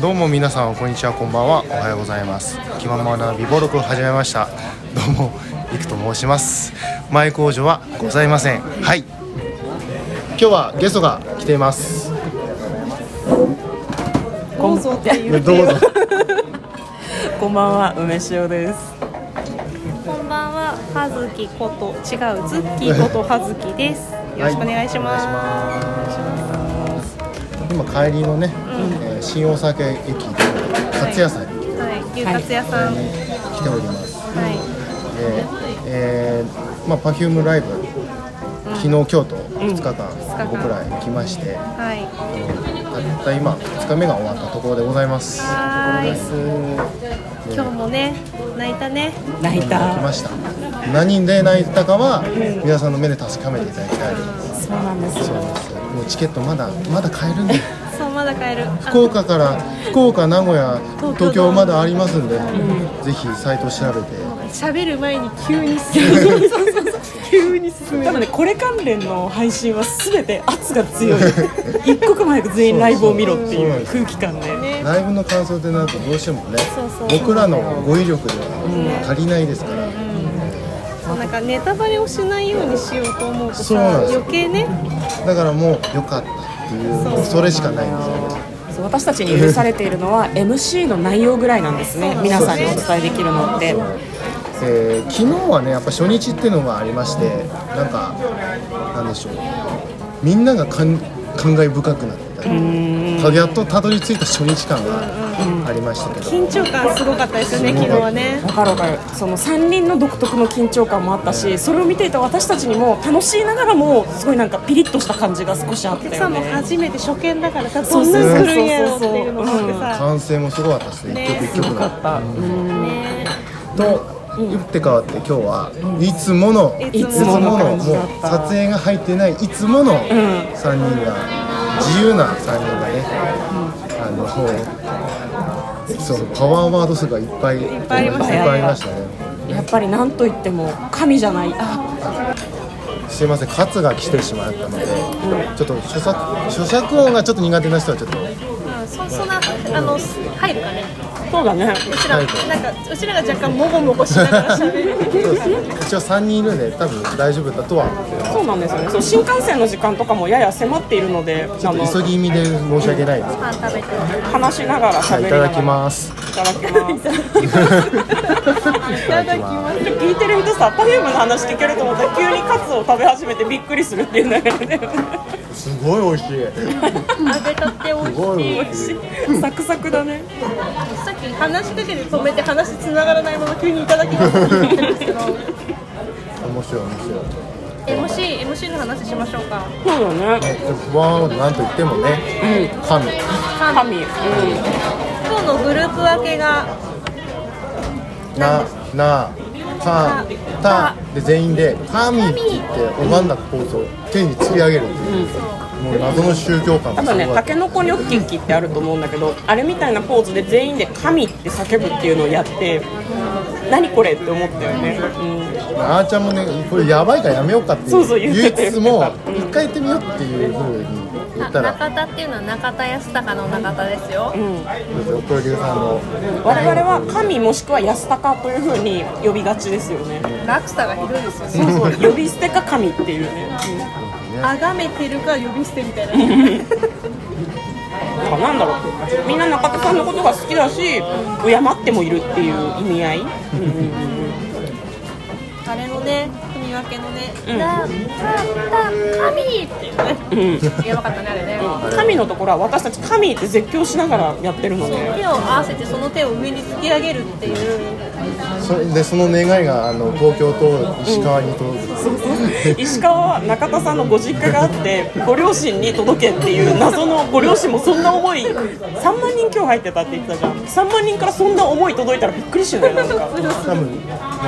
どうも皆さんこんにちはこんばんは。おはようございます。気ままな美貌録を始めました。どうもいくと申します。前工場はございません。はい。今日はゲストが来ています。どうぞって言どうぞ。こんばんは梅塩です。こんばんは、はずきこと違うズッキーことはずきです。よろしくお願いします。す。今帰りのね、えー新大阪駅で勝屋さんにはい、牛カツ屋さん。はい。来ております、で、えーまあ、パフュームライブ、昨日今日と2日間、間僕ら行きまして、はい。たった今2日目が終わったところでござい。ますはーい。今日もね、泣い。たね。泣い。来たました何で泣い。たかは皆さんの目で確かめてい。ただきたい。そうなんですよもうチケットまだまだ買えるんでだ帰る。あ福岡から福岡名古屋東京まだありますんで、ぜひサイト調べて。喋る前に急に進む。急に進む。多分ねこれ関連の配信は全て圧が強い。一刻も早く全員ライブを見ろっていう空気感で。ね。ライブの感想ってなるとどうしてもねそうそう。僕らの語彙力では足りないですから、なんかネタバレをしないようにしようと思うとさ、そうなんですよ。余計ね。だからもう良かったっていう。それしかないんですよ私たちに許されているのは MC の内容ぐらいなんですね。皆さんにお伝えできるのって。えー昨日はねやっぱ初日っていうのがありましてなんかなんでしょう。みんなが感慨深くなってたりやっとたどり着いた初日感がありましたけど、緊張感すごかったですよね、昨日はね。わかるわかるその3人の独特の緊張感もあったしそれを見ていた私たちにも楽しいながらもすごいなんかピリッとした感じが少しあっお客さんもたよね初めて初見だからさ、そうんどなん来るんやろっていう。のがあってさ。歓声もすごかったですね。ね。一曲一曲が。ね。と打って変わって今日はいつものいつものもう撮影が入ってないいつもの3人が自由な3人がねあのそうパワーワード数がいっぱいいっぱいありましたね。いっぱいありましたね。やっぱりなんといっても神じゃない。あ。すいませんカツが来てしまったのでちょっと著作著作音がちょっと苦手な人はちょっと。うんそそんなあの入るかねそうだね。うちらなんかうちらが若干もごもごしながら喋る。一応3人いるんで多分大丈夫だとはそうなんですよね。そう新幹線の時間とかもやや迫っているのであの急ぎ気味で申し訳ないです。パン食べて話しながらは喋りながら。いいただきます。いただきます。いただきます。聞いてる人さパフュームの話聞けると思ったら急にカツを食べ始めてびっくりするっていう流れですごい美味しい。揚げたて美すごい美味しい。味しいサクサクだね。さっき話しかけて止めて話つながらないまま急にいただきます。って言ってるんですけど面白い。面白い MC, MC の話しましょうか。そうだね。ワードなんと言ってもね、神。神。うん。今日のグループ分けがななかたで全員で神って言って拝んだポーズを手に突き上げるっていう、もう謎の宗教感多分ねがすごいタケノコニョッキッキってあると思うんだけどあれみたいなポーズで全員で「神」って叫ぶっていうのをやって何これって思ったよね、うん、あーちゃんもねこれやばいからやめようかってそうそう言いつつも一回やってみようっていうふうに言ったら。中田っていうのは中田康隆の中田ですよ、プロデューサーの。我々は神もしくは安高というふうに呼びがちですよね。落差がひどいですよね。そうそう呼び捨てか神っていうね、崇めてるか呼び捨てみたいな。なんだろう。みんな中田さんのことが好きだし敬ってもいるっていう意味合い、あれのね組み分けのね「うん。だだだ神!」っていうね。やばかったねあれね。神のところは私たち神って絶叫しながらやってるので手を合わせてその手を上に突き上げるっていう。そでその願いがあの東京と石川に届く、石川は中田さんのご実家があってご両親に届けっていう謎のご両親もそんな思い。3万人今日入ってたって言ってたじゃん。3万人からそんな思い届いたらびっくりしないなんか。多分も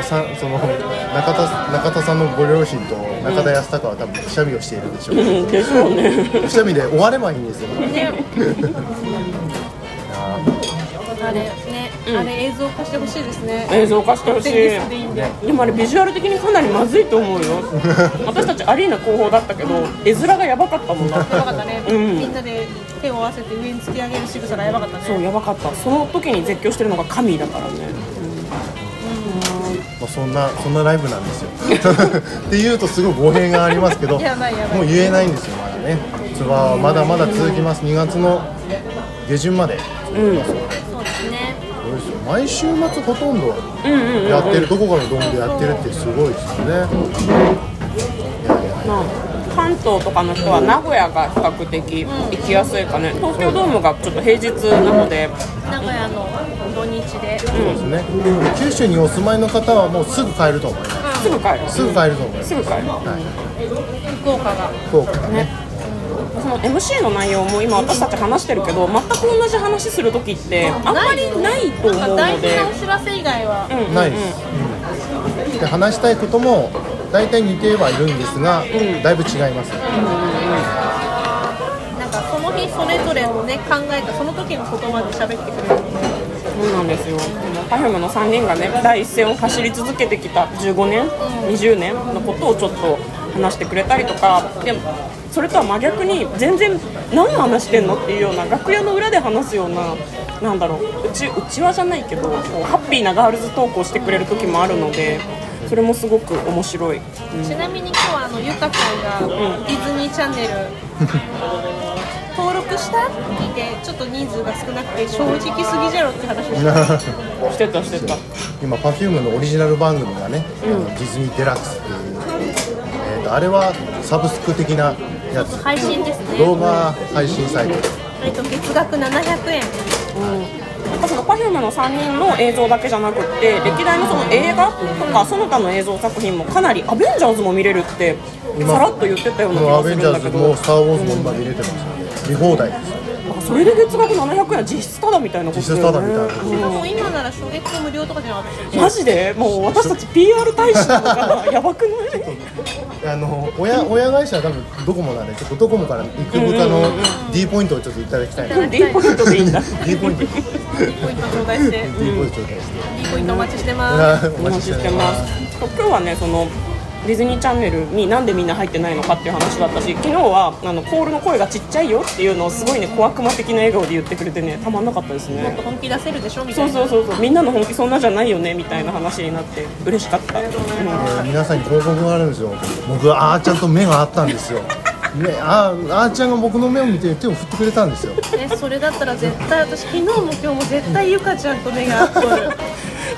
うさその中田中田さんのご両親と中田康隆は多分くしゃみをしているでしょう、うんでしょうね。くしゃみで終わればいいんですよ、ね。あれね、うん。あれ映像化してほしいですね。映像化してほしい。でいいんで。でもあれビジュアル的にかなりまずいと思うよ。私たちアリーナ後方だったけど絵面がやばかったもんだやばかったね、うん。みんなで手を合わせて上に突き上げる仕草がやばかったね。そうやばかった。その時に絶叫してるのが神だからねまあ、そんなそんなライブなんですよ。っていうとすごい語弊がありますけどもう言えないんですよまだね。ツアーはまだまだ続きます。2月の下旬まで。うん。そうですね。そうですよ。毎週末ほとんどうんうんうんやってる、どこかのドームでやってるってすごいですよね。いやいやまあ関東とかの人は名古屋が比較的行きやすいかね。東京ドームがちょっと平日なので。名古屋の土日で。そうですね。九州にお住まいの方はもうすぐ帰ると思います。すぐ帰る。すぐ帰ると思います。すぐ帰る。はい。福岡が。福岡がね。その MC の内容も今私たち話してるけど全く同じ話する時ってあんまりないと思うの大事でなお知らせ以外は、うんうんうん。ないです、うん。で話したいことも大体似てはいるんですが、だいぶ違います、なんかその日それぞれのね考えたその時の言葉で喋ってくれる。のでそうなんですよ。Perfume の3人がね第一線を走り続けてきた15年、20年のことをちょっと話してくれたりとかでもそれとは真逆に全然何の話してんのっていうような楽屋の裏で話すようななんだろううちうちわじゃないけどこうハッピーなガールズトークをしてくれる時もあるのでそれもすごく面白い、うん。ちなみに今日はあのゆかちゃんがディズニーチャンネル 登録したって聞いてちょっと人数が少なくて正直すぎじゃろって話をし た。してたしてた。今 Perfume のオリジナル番組がね、あのディズニーデラックスっていう、えーとあれはサブスク的なやつ。配信ですね動画配信サイト。えっと月額700円。その Perfume の3人の映像だけじゃなくって歴代のその映画とかその他の映像作品もかなりアベンジャーズも見れるってさらっと言ってたような気もうアがすベンジャーズるんだけどもスター・ウォーズも今見れてますよね。見放題ですそれで月額700円は実質タダみたいなこと実質タダみたいなしかも今なら初月無料とかじゃなかったマジで？もう私たち PR 大使なのかな やばくない？あの親親会社は多分ドコモなんでちょっとドコモから育豚の D ポイントをちょっといただきたい。な D ポイントでいいんだ。D ポイント。D ポイント頂戴して。ポイント頂戴して。いいポイントお待ちしてます。おお待ちしてます。今日はねそのディズニーチャンネルになんでみんな入ってないのかっていう話だったし昨日はあのコールの声がちっちゃいよっていうのをすごいね小悪魔的な笑顔で言ってくれてねたまんなかったですね。もっと本気出せるでしょみたそいうな。そうそうそうみんなの本気そんなじゃないよねみたいな話になって嬉しかった、うんえー皆さんに報告があるんですよ。僕はあーちゃんと目があったんですよ。ねあーあーちゃんが僕の目を見て手を振ってくれたんですよ。えそれだったら絶対私昨日も今日も絶対ゆかちゃんと目が合っとる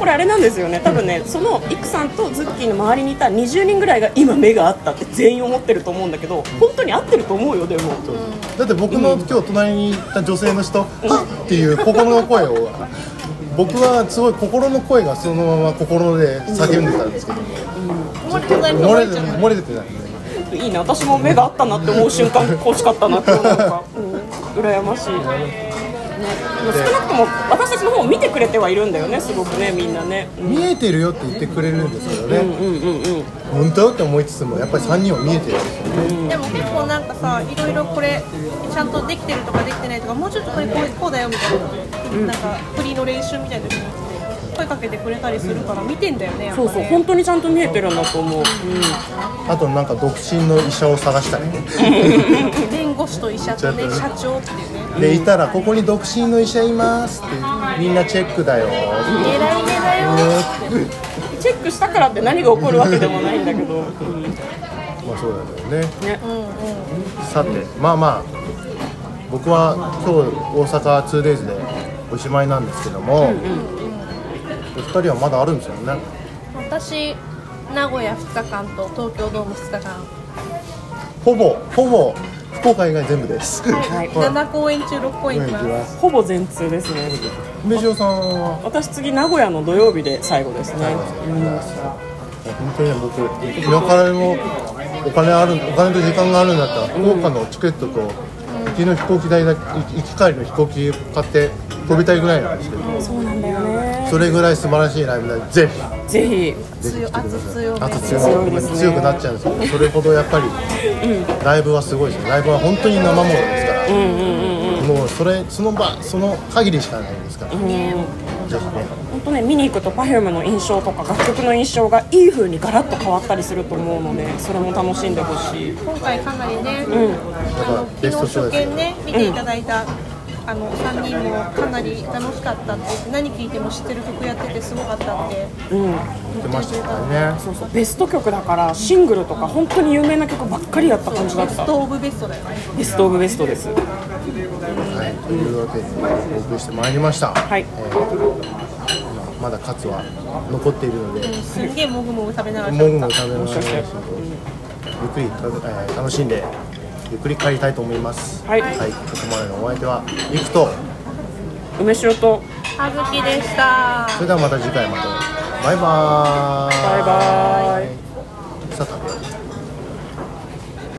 これあれなんですよね。多分ねそのイクさんとズッキーの周りにいた20人ぐらいが今目があったって全員思ってると思うんだけど本当に合ってると思うよでも。だって僕の今日隣にいた女性の人「はっ!」っていう心の声を僕はすごい心の声がそのまま心で叫んでたんですけど。漏れてない漏れて漏れてない。いいな私も目があったなって思う瞬間欲しかったなって思うのか、うん、羨ましい、ね、少なくとも私たちの方を見てくれてはいるんだよねすごくねみんなね。うん見えてるよって言ってくれるんですよね、うんうんうん。本当って思いつつもやっぱり3人は見えてるんですよね。でも結構なんかさいろいろこれちゃんとできてるとかできてないとかもうちょっとこれこうこうだよみたいな、なんか振りの練習みたいな声かけてくれたりするから見てんだよね、ね、そうそう本当にちゃんと見えてるんだと思う、うん、あとなんか独身の医者を探したり 弁護士と医者とね社長っていうね。でいたらここに独身の医者いますってみんなチェックだよ偉い目だよ。チェックしたからって何が起こるわけでもないんだけど、まあそうだよね。ね、うんうん、さてまあまあ僕は今日大阪 2days でおしまいなんですけども、うんうん。二人はまだあるんですよね。私名古屋2日間と東京ドーム2日間。ほぼほぼ福岡以外全部です。はい、7公演中6公演行きますほぼ全通ですね。梅塩さんは？私次名古屋の土曜日で最後ですね、本当に僕今からもお金あるお金と時間があるんだったら福岡のチケットと行きの飛行機代だ行き帰りの飛行機買って飛びたいぐらいなんですけど。そうなんだよね。それぐらい素晴らしいライブなのでぜひ。ぜひ。強い圧強め強すね強くなっちゃうんですけどそれほどやっぱり。ライブはすごいですよ。ライブは本当に生ものですから、もうそれその場その限りしかないですから、ぜひね。本当ね見に行くと Perfume の印象とか楽曲の印象がいい風にガラッと変わったりすると思うのでそれも楽しんでほしい。今回かなりね、うん。あのベ昨日初ストショーです見ね見ていただいた、あの3人もかなり楽しかったって何聴いても知ってる曲やっててすごかったって。うん。言ってましたからね。そうそうベスト曲だからシングルとか本当に有名な曲ばっかりやった感じだった。ベストオブベストだよね。ベストオブベストです。はい、というわけでお送りしてまいりました、はい。えーまだカツは残っているので、すんげえもぐもぐ食べながらもぐもぐ食べながらゆっくり楽しんでゆっくり帰りたいと思います。はい。はい、ここまでのお相手はリクと梅塩とはずきでした。それではまた次回まで。バイバーイ。バイバイ